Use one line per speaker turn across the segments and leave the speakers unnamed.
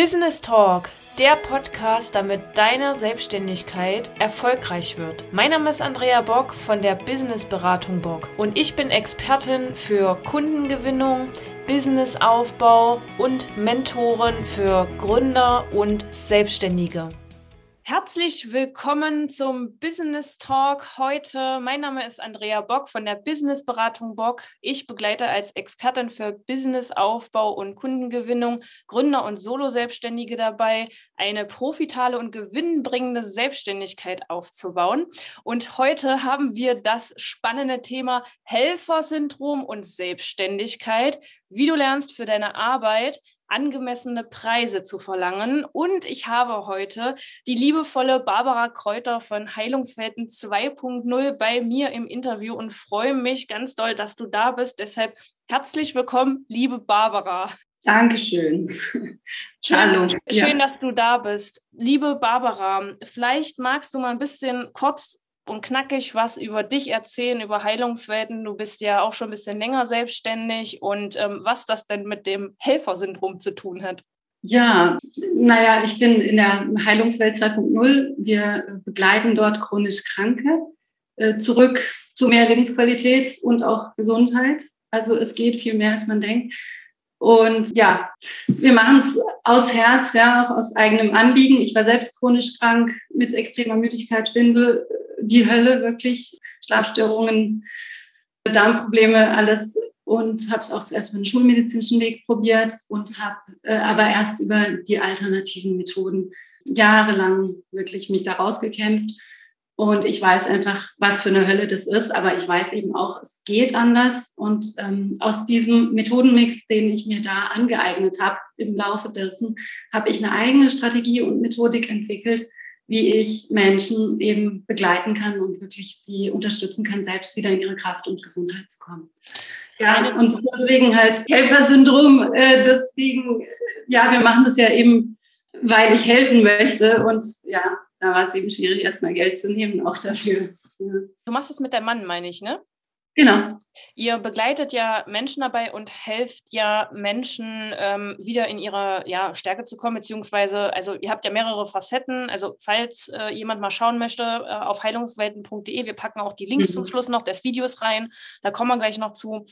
Business Talk, der Podcast, damit deine Selbstständigkeit erfolgreich wird. Mein Name ist Andrea Bock von der Business Beratung Bock und ich bin Expertin für Kundengewinnung, Businessaufbau und Mentorin für Gründer und Selbstständige. Herzlich willkommen zum Business Talk heute. Mein Name ist Andrea Bock von der Business Beratung Bock. Ich begleite als Expertin für Businessaufbau und Kundengewinnung Gründer und Solo-Selbstständige dabei, eine profitale und gewinnbringende Selbstständigkeit aufzubauen. Und heute haben wir das spannende Thema Helfersyndrom und Selbstständigkeit, wie du lernst für deine Arbeit angemessene Preise zu verlangen. Und ich habe heute die liebevolle Barbara Kräuter von Heilungswelten 2.0 bei mir im Interview und freue mich ganz doll, dass du da bist. Deshalb herzlich willkommen, liebe Barbara.
Dankeschön.
Schön, Hallo. Schön, ja. dass du da bist. Liebe Barbara, vielleicht magst du mal ein bisschen kurz und knackig was über dich erzählen, über Heilungswelten. Du bist ja auch schon ein bisschen länger selbstständig und ähm, was das denn mit dem Helfersyndrom zu tun hat.
Ja, naja, ich bin in der Heilungswelt 2.0. Wir begleiten dort chronisch Kranke äh, zurück zu mehr Lebensqualität und auch Gesundheit. Also es geht viel mehr, als man denkt. Und ja, wir machen es aus Herz, ja, auch aus eigenem Anliegen. Ich war selbst chronisch krank mit extremer Müdigkeit, Schwindel, die Hölle wirklich, Schlafstörungen, Darmprobleme, alles und habe es auch zuerst über den schulmedizinischen Weg probiert und habe äh, aber erst über die alternativen Methoden jahrelang wirklich mich da rausgekämpft. Und ich weiß einfach, was für eine Hölle das ist, aber ich weiß eben auch, es geht anders. Und ähm, aus diesem Methodenmix, den ich mir da angeeignet habe im Laufe dessen, habe ich eine eigene Strategie und Methodik entwickelt, wie ich Menschen eben begleiten kann und wirklich sie unterstützen kann, selbst wieder in ihre Kraft und Gesundheit zu kommen. Ja, und deswegen halt Helfersyndrom, äh, deswegen, ja, wir machen das ja eben, weil ich helfen möchte und ja, da war es eben schwierig, erstmal Geld zu nehmen, auch dafür. Ja.
Du machst es mit deinem Mann, meine ich, ne?
Genau.
Ihr begleitet ja Menschen dabei und helft ja Menschen ähm, wieder in ihre ja, Stärke zu kommen, beziehungsweise, also ihr habt ja mehrere Facetten. Also falls äh, jemand mal schauen möchte, äh, auf heilungswelten.de, wir packen auch die Links mhm. zum Schluss noch des Videos rein, da kommen wir gleich noch zu.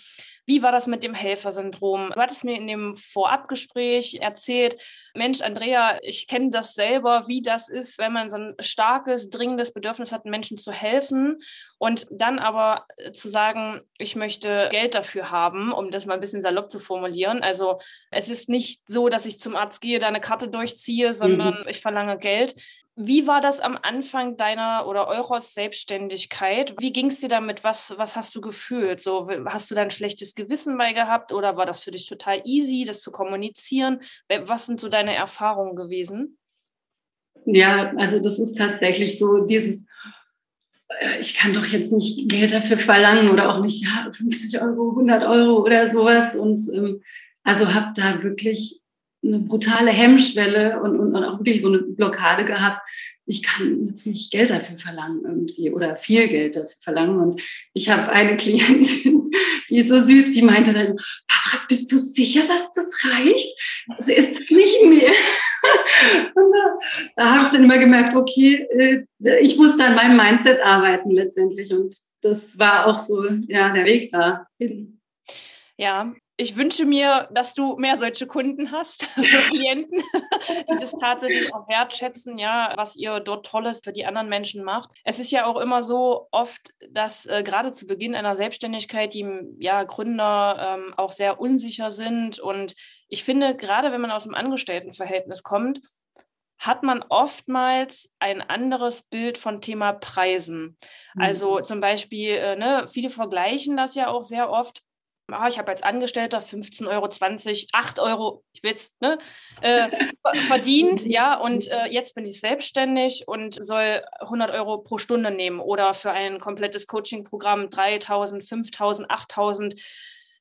Wie war das mit dem Helfersyndrom? Du hattest mir in dem Vorabgespräch erzählt, Mensch, Andrea, ich kenne das selber, wie das ist, wenn man so ein starkes, dringendes Bedürfnis hat, Menschen zu helfen und dann aber äh, zu sagen, ich möchte Geld dafür haben, um das mal ein bisschen salopp zu formulieren. Also es ist nicht so, dass ich zum Arzt gehe, da eine Karte durchziehe, sondern mhm. ich verlange Geld. Wie war das am Anfang deiner oder eurer Selbstständigkeit? Wie ging es dir damit? Was, was hast du gefühlt? So, hast du da ein schlechtes Gewissen bei gehabt oder war das für dich total easy, das zu kommunizieren? Was sind so deine Erfahrungen gewesen?
Ja, also das ist tatsächlich so dieses, ich kann doch jetzt nicht Geld dafür verlangen oder auch nicht ja, 50 Euro, 100 Euro oder sowas. Und ähm, also habe da wirklich eine brutale Hemmschwelle und, und, und auch wirklich so eine Blockade gehabt. Ich kann jetzt nicht Geld dafür verlangen irgendwie oder viel Geld dafür verlangen. Und ich habe eine Klientin, die ist so süß, die meinte dann, Papa, bist du sicher, dass das reicht? Das ist nicht mehr. Und da, da habe ich dann immer gemerkt, okay, äh, ich muss da an meinem Mindset arbeiten letztendlich. Und das war auch so ja, der Weg dahin.
Ja, ich wünsche mir, dass du mehr solche Kunden hast, Klienten, die das tatsächlich auch wertschätzen, ja, was ihr dort Tolles für die anderen Menschen macht. Es ist ja auch immer so oft, dass äh, gerade zu Beginn einer Selbstständigkeit die ja, Gründer ähm, auch sehr unsicher sind. Und ich finde, gerade wenn man aus dem Angestelltenverhältnis kommt, hat man oftmals ein anderes Bild von Thema Preisen. Also mhm. zum Beispiel, äh, ne, viele vergleichen das ja auch sehr oft ah, ich habe als Angestellter 15,20 Euro, 8 Euro, ich will ne, äh, verdient, ja, und äh, jetzt bin ich selbstständig und soll 100 Euro pro Stunde nehmen oder für ein komplettes Coaching-Programm 3000, 5000, 8000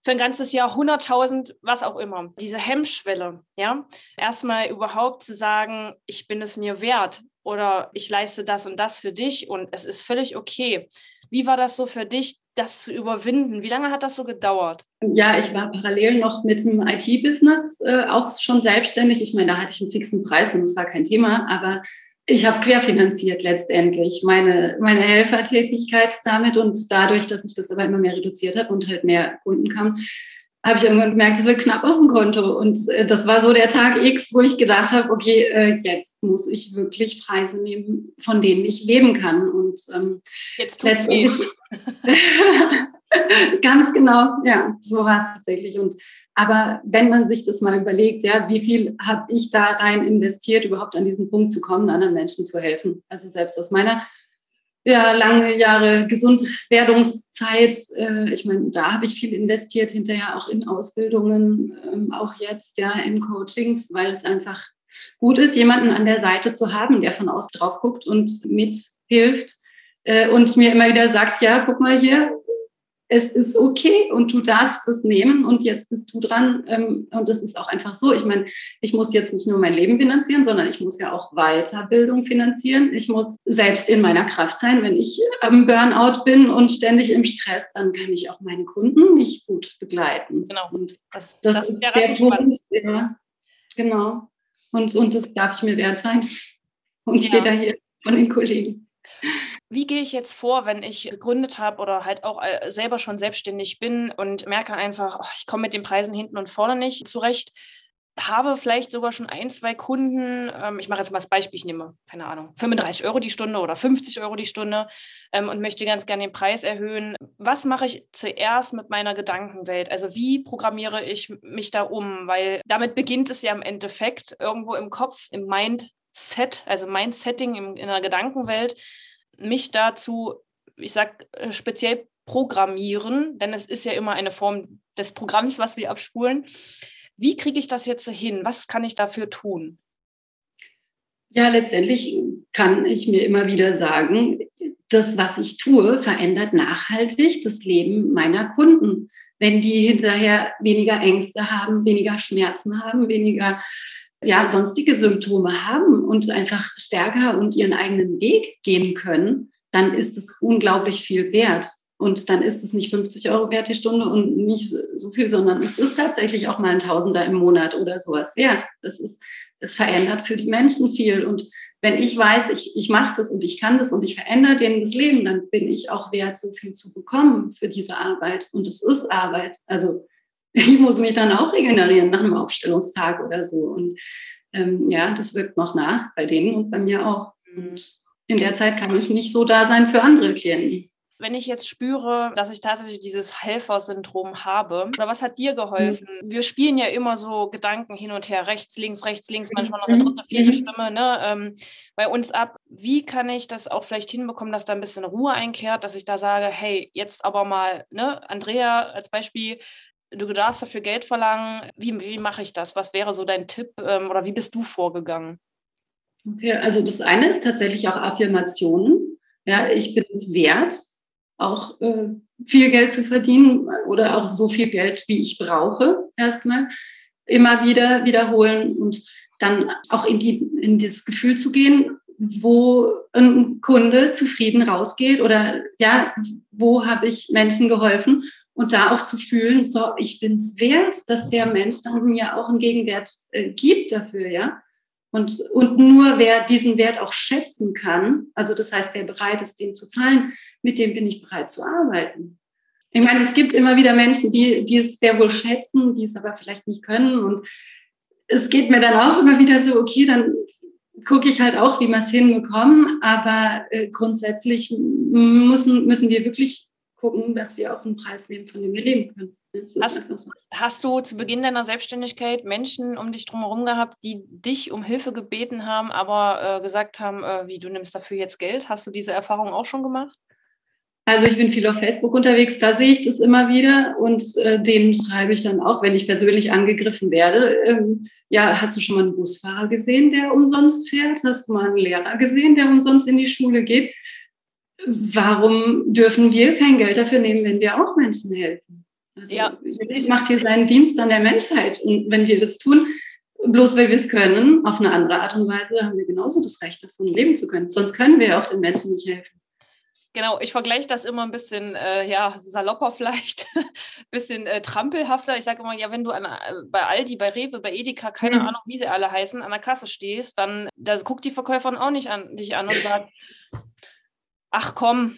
für ein ganzes Jahr 100.000, was auch immer. Diese Hemmschwelle, ja, erstmal überhaupt zu sagen, ich bin es mir wert oder ich leiste das und das für dich und es ist völlig okay. Wie war das so für dich, das zu überwinden? Wie lange hat das so gedauert?
Ja, ich war parallel noch mit dem IT-Business äh, auch schon selbstständig. Ich meine, da hatte ich einen fixen Preis und das war kein Thema, aber ich habe querfinanziert letztendlich meine, meine Helfertätigkeit damit und dadurch, dass ich das aber immer mehr reduziert habe und halt mehr Kunden kam, habe ich irgendwann gemerkt, es wird knapp auf dem Konto. Und äh, das war so der Tag X, wo ich gedacht habe, okay, äh, jetzt muss ich wirklich Preise nehmen, von denen ich leben kann. Und ähm,
jetzt letztendlich
ganz genau, ja, so war es tatsächlich. Und aber wenn man sich das mal überlegt, ja, wie viel habe ich da rein investiert, überhaupt an diesen Punkt zu kommen, anderen Menschen zu helfen? Also selbst aus meiner ja, lange Jahre Gesundwerdungszeit, äh, ich meine, da habe ich viel investiert, hinterher auch in Ausbildungen, ähm, auch jetzt ja in Coachings, weil es einfach gut ist, jemanden an der Seite zu haben, der von außen drauf guckt und mithilft äh, und mir immer wieder sagt, ja, guck mal hier, es ist okay und du darfst es nehmen und jetzt bist du dran. Ähm, und es ist auch einfach so. Ich meine, ich muss jetzt nicht nur mein Leben finanzieren, sondern ich muss ja auch Weiterbildung finanzieren. Ich muss selbst in meiner Kraft sein. Wenn ich am Burnout bin und ständig im Stress, dann kann ich auch meine Kunden nicht gut begleiten.
Genau.
Und das, das, das ist der, der Punkt. Ja, genau. Und, und das darf ich mir wert sein. Und ja. jeder hier von den Kollegen
wie gehe ich jetzt vor, wenn ich gegründet habe oder halt auch äh, selber schon selbstständig bin und merke einfach, oh, ich komme mit den Preisen hinten und vorne nicht zurecht, habe vielleicht sogar schon ein, zwei Kunden, ähm, ich mache jetzt mal das Beispiel, ich nehme, keine Ahnung, 35 Euro die Stunde oder 50 Euro die Stunde ähm, und möchte ganz gerne den Preis erhöhen. Was mache ich zuerst mit meiner Gedankenwelt? Also wie programmiere ich mich da um? Weil damit beginnt es ja im Endeffekt irgendwo im Kopf, im Mindset, also Mindsetting in der Gedankenwelt mich dazu, ich sag äh, speziell programmieren, denn es ist ja immer eine Form des Programms, was wir abspulen. Wie kriege ich das jetzt hin? Was kann ich dafür tun?
Ja, letztendlich kann ich mir immer wieder sagen, das, was ich tue, verändert nachhaltig das Leben meiner Kunden. Wenn die hinterher weniger Ängste haben, weniger Schmerzen haben, weniger ja, sonstige Symptome haben und einfach stärker und ihren eigenen Weg gehen können, dann ist es unglaublich viel wert. Und dann ist es nicht 50 Euro wert die Stunde und nicht so viel, sondern es ist tatsächlich auch mal ein Tausender im Monat oder sowas wert. Es ist, es verändert für die Menschen viel. Und wenn ich weiß, ich, ich mache das und ich kann das und ich verändere denen das Leben, dann bin ich auch wert, so viel zu bekommen für diese Arbeit. Und es ist Arbeit. Also ich muss mich dann auch regenerieren nach einem Aufstellungstag oder so. Und ähm, ja, das wirkt noch nach bei denen und bei mir auch. Und in der Zeit kann ich nicht so da sein für andere Klienten.
Wenn ich jetzt spüre, dass ich tatsächlich dieses Helfersyndrom habe, oder was hat dir geholfen? Mhm. Wir spielen ja immer so Gedanken hin und her, rechts, links, rechts, links, manchmal noch eine dritte, vierte mhm. Stimme ne, ähm, bei uns ab. Wie kann ich das auch vielleicht hinbekommen, dass da ein bisschen Ruhe einkehrt, dass ich da sage, hey, jetzt aber mal, ne, Andrea als Beispiel, du darfst dafür Geld verlangen. Wie, wie mache ich das? Was wäre so dein Tipp ähm, oder wie bist du vorgegangen?
Okay, also das eine ist tatsächlich auch Affirmationen. Ja, ich bin es wert, auch äh, viel Geld zu verdienen oder auch so viel Geld, wie ich brauche, erstmal. Immer wieder wiederholen und dann auch in, die, in dieses Gefühl zu gehen, wo ein Kunde zufrieden rausgeht oder ja, wo habe ich Menschen geholfen und da auch zu fühlen, so, ich bin es wert, dass der Mensch dann mir auch einen Gegenwert äh, gibt dafür, ja. Und, und nur wer diesen Wert auch schätzen kann, also das heißt, wer bereit ist, den zu zahlen, mit dem bin ich bereit zu arbeiten. Ich meine, es gibt immer wieder Menschen, die, die es sehr wohl schätzen, die es aber vielleicht nicht können. Und es geht mir dann auch immer wieder so, okay, dann gucke ich halt auch, wie wir es hinbekommen. Aber äh, grundsätzlich müssen, müssen wir wirklich gucken, dass wir auch einen Preis nehmen, von dem wir leben können.
Hast, so. hast, du zu Beginn deiner Selbstständigkeit Menschen um dich drumherum gehabt, die dich um Hilfe gebeten haben, aber äh, gesagt haben, äh, wie du nimmst dafür jetzt Geld? Hast du diese Erfahrung auch schon gemacht?
Also ich bin viel auf Facebook unterwegs, da sehe ich das immer wieder und äh, denen schreibe ich dann auch, wenn ich persönlich angegriffen werde. Ähm, ja, hast du schon mal einen Busfahrer gesehen, der umsonst fährt? Hast du mal einen Lehrer gesehen, der umsonst in die Schule geht? Warum dürfen wir kein Geld dafür nehmen, wenn wir auch Menschen helfen? Also ja. Jesus macht hier seinen Dienst an der Menschheit. Und wenn wir das tun, bloß weil wir es können, auf eine andere Art und Weise, haben wir genauso das Recht davon, leben zu können. Sonst können wir ja auch den Menschen nicht helfen.
Genau, ich vergleiche das immer ein bisschen, äh, ja, salopper vielleicht, bisschen äh, trampelhafter. Ich sage immer, ja, wenn du an, äh, bei Aldi, bei Rewe, bei Edeka, keine mhm. Ahnung, wie sie alle heißen, an der Kasse stehst, dann da guckt die Verkäuferin auch nicht an dich an und sagt, ach komm,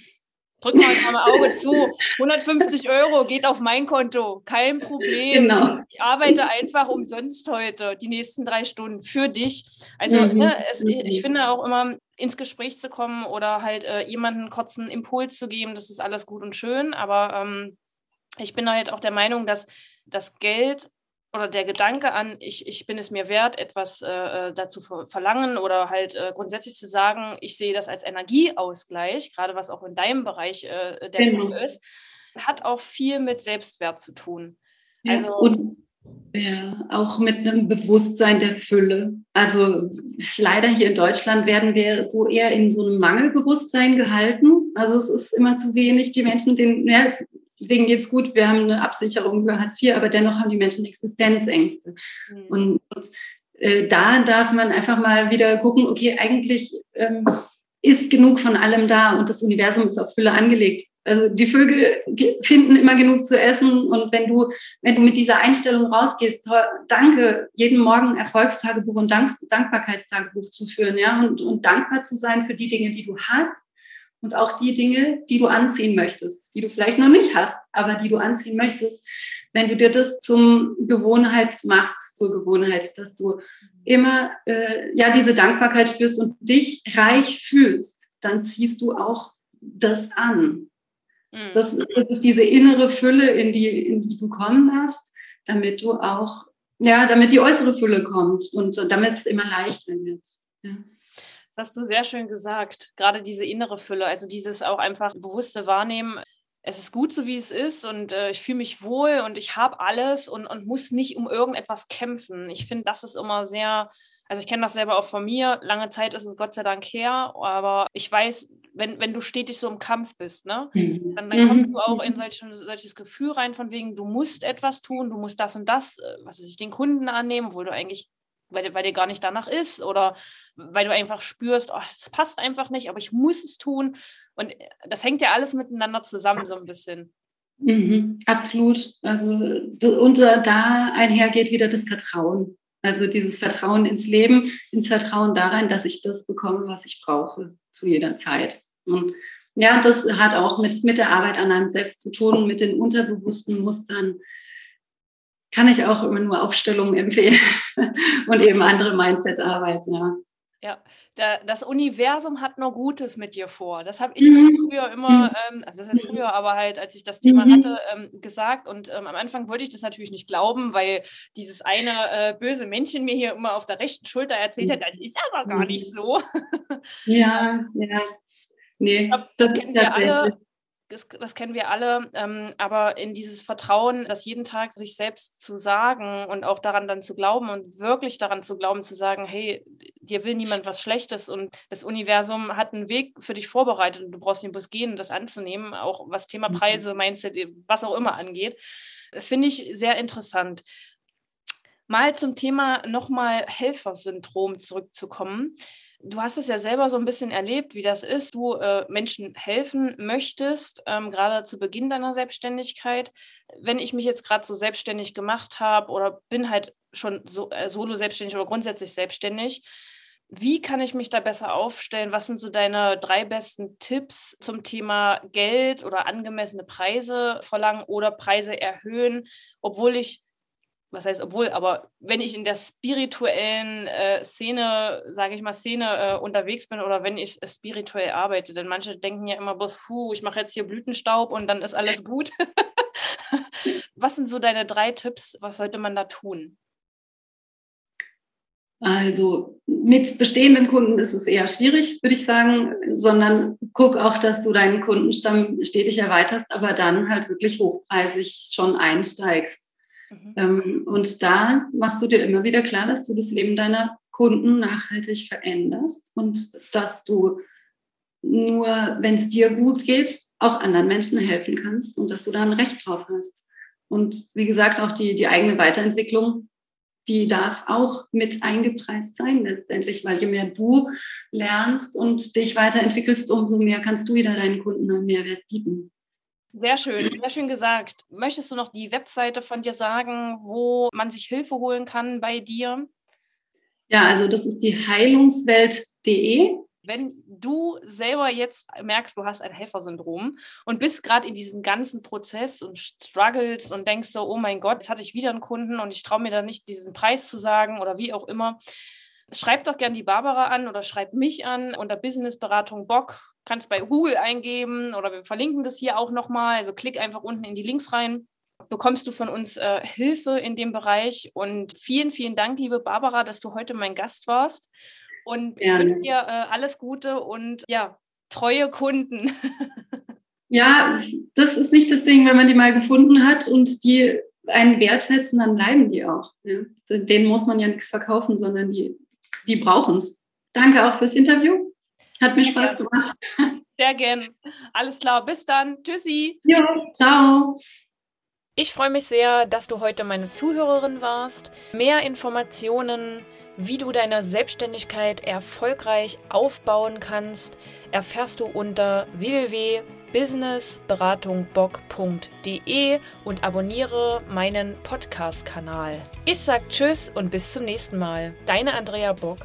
drück mal ein Auge zu, 150 Euro geht auf mein Konto, kein Problem. Genau. Ich arbeite einfach umsonst heute, die nächsten drei Stunden für dich. Also mhm. ne, es, ich, ich, mhm. finde auch immer, ins Gespräch zu kommen oder halt äh, jemanden kurzen Impuls zu geben, das ist alles gut und schön, aber ähm, ich bin halt auch der Meinung, dass das Geld oder der Gedanke an, ich, ich bin es mir wert, etwas äh, äh dazu verlangen oder halt äh, grundsätzlich zu sagen, ich sehe das als Energieausgleich, gerade was auch in deinem Bereich äh, der genau. Fall ist, hat auch viel mit Selbstwert zu tun.
Ja, also, und ja, auch mit einem Bewusstsein der Fülle. Also leider hier in Deutschland werden wir so eher in so einem Mangelbewusstsein gehalten. Also es ist immer zu wenig. Die Menschen, denen, ja, denen geht es gut, wir haben eine Absicherung über Hartz IV, aber dennoch haben die Menschen Existenzängste. Mhm. Und, und äh, da darf man einfach mal wieder gucken, okay, eigentlich ähm, ist genug von allem da und das Universum ist auf Fülle angelegt. Also die Vögel finden immer genug zu essen und wenn du, wenn du mit dieser Einstellung rausgehst, danke, jeden Morgen Erfolgstagebuch und Dank, Dankbarkeitstagebuch zu führen, ja, und, und dankbar zu sein für die Dinge, die du hast und auch die Dinge, die du anziehen möchtest, die du vielleicht noch nicht hast, aber die du anziehen möchtest. Wenn du dir das zum Gewohnheit machst, zur Gewohnheit, dass du immer äh, ja diese Dankbarkeit spürst und dich reich fühlst, dann ziehst du auch das an. Mhm. Das, das ist diese innere Fülle, in die, in die du kommen hast, damit du auch, ja, damit die äußere Fülle kommt und damit es immer leichter wird. Ja.
Das hast du sehr schön gesagt. Gerade diese innere Fülle, also dieses auch einfach bewusste Wahrnehmen. Es ist gut so, wie es ist und äh, ich fühle mich wohl und ich habe alles und, und muss nicht um irgendetwas kämpfen. Ich finde, das ist immer sehr, also ich kenne das selber auch von mir. Lange Zeit ist es Gott sei Dank her, aber ich weiß, wenn, wenn du stetig so im Kampf bist, ne, mhm. dann, dann kommst du auch in solch, solches Gefühl rein, von wegen, du musst etwas tun, du musst das und das, äh, was weiß ich, den Kunden annehmen, obwohl du eigentlich weil, weil dir gar nicht danach ist oder weil du einfach spürst, oh, das passt einfach nicht, aber ich muss es tun. Und äh, das hängt ja alles miteinander zusammen so ein bisschen.
Mhm, absolut. Also und da einhergeht wieder das Vertrauen. Also dieses Vertrauen ins Leben, ins Vertrauen darin, dass ich das bekomme, was ich brauche zu jeder Zeit. Und ja, das hat auch mit, mit der Arbeit an einem selbst zu tun, mit den unterbewussten Mustern, kann ich auch immer nur Aufstellungen empfehlen und eben andere Mindset-Arbeit, ja.
Ja, das Universum hat nur Gutes mit dir vor. Das habe ich mhm. früher immer, mhm. ähm, also das heißt früher, aber halt, als ich das Thema mhm. hatte, ähm, gesagt. Und ähm, am Anfang wollte ich das natürlich nicht glauben, weil dieses eine äh, böse Männchen mir hier immer auf der rechten Schulter erzählt hat, das ist aber gar nicht so.
ja, ja. Nee, glaub,
das, das kennen wir alle das, das, kennen wir alle, ähm, aber in dieses Vertrauen, das jeden Tag sich selbst zu sagen und auch daran dann zu glauben und wirklich daran zu glauben, zu sagen, hey, dir will niemand was Schlechtes und das Universum hat einen Weg für dich vorbereitet und du brauchst den Bus gehen, das anzunehmen, auch was Thema mhm. Preise, Mindset, was auch immer angeht, finde ich sehr interessant. Mal zum Thema nochmal Helfersyndrom zurückzukommen. Du hast es ja selber so ein bisschen erlebt, wie das ist. Du äh, Menschen helfen möchtest, ähm, gerade zu Beginn deiner Selbstständigkeit. Wenn ich mich jetzt gerade so selbstständig gemacht habe oder bin halt schon so, äh, solo selbstständig oder grundsätzlich selbstständig, wie kann ich mich da besser aufstellen? Was sind so deine drei besten Tipps zum Thema Geld oder angemessene Preise verlangen oder Preise erhöhen, obwohl ich was heißt obwohl, aber wenn ich in der spirituellen äh, Szene, sage ich mal, Szene äh, unterwegs bin oder wenn ich äh, spirituell arbeite, denn manche denken ja immer bloß, puh, ich mache jetzt hier Blütenstaub und dann ist alles gut. was sind so deine drei Tipps? Was sollte man da tun?
Also mit bestehenden Kunden ist es eher schwierig, würde ich sagen, sondern guck auch, dass du deinen Kundenstamm stetig erweiterst, aber dann halt wirklich hochpreisig schon einsteigst. Mhm. Ähm, und da machst du dir immer wieder klar, dass du das Leben deiner Kunden nachhaltig veränderst und dass du nur, wenn es dir gut geht, auch anderen Menschen helfen kannst und dass du da ein Recht drauf hast. Und wie gesagt, auch die, die eigene Weiterentwicklung, die darf auch mit eingepreist sein letztendlich, weil je mehr du lernst und dich weiterentwickelst, umso mehr kannst du wieder deinen Kunden einen Mehrwert bieten.
Sehr schön, sehr schön gesagt. Möchtest du noch die Webseite von dir sagen, wo man sich Hilfe holen kann bei dir?
Ja, also das ist die heilungswelt.de.
Wenn du selber jetzt merkst, du hast ein Helfersyndrom und bist gerade in diesem ganzen Prozess und struggles und denkst so, oh mein Gott, jetzt hatte ich wieder einen Kunden und ich traue mir da nicht, diesen Preis zu sagen oder wie auch immer, schreib doch gern die Barbara an oder schreib mich an unter Businessberatung Bock. Kannst bei Google eingeben oder wir verlinken das hier auch nochmal. Also klick einfach unten in die Links rein bekommst du von uns äh, Hilfe in dem Bereich. Und vielen, vielen Dank, liebe Barbara, dass du heute mein Gast warst. Und ich wünsche dir äh, alles Gute und ja, treue Kunden.
ja, das ist nicht das Ding, wenn man die mal gefunden hat und die einen Wert setzen, dann bleiben die auch. Ja. Denen muss man ja nichts verkaufen, sondern die, die brauchen es. Danke auch fürs Interview. Hat mir Spaß gemacht.
Sehr gern. Alles klar. Bis dann. Tschüssi.
Ja, ciao.
Ich freue mich sehr, dass du heute meine Zuhörerin warst. Mehr Informationen, wie du deine Selbstständigkeit erfolgreich aufbauen kannst, erfährst du unter www.businessberatungbock.de und abonniere meinen Podcast-Kanal. Ich sage Tschüss und bis zum nächsten Mal. Deine Andrea Bock.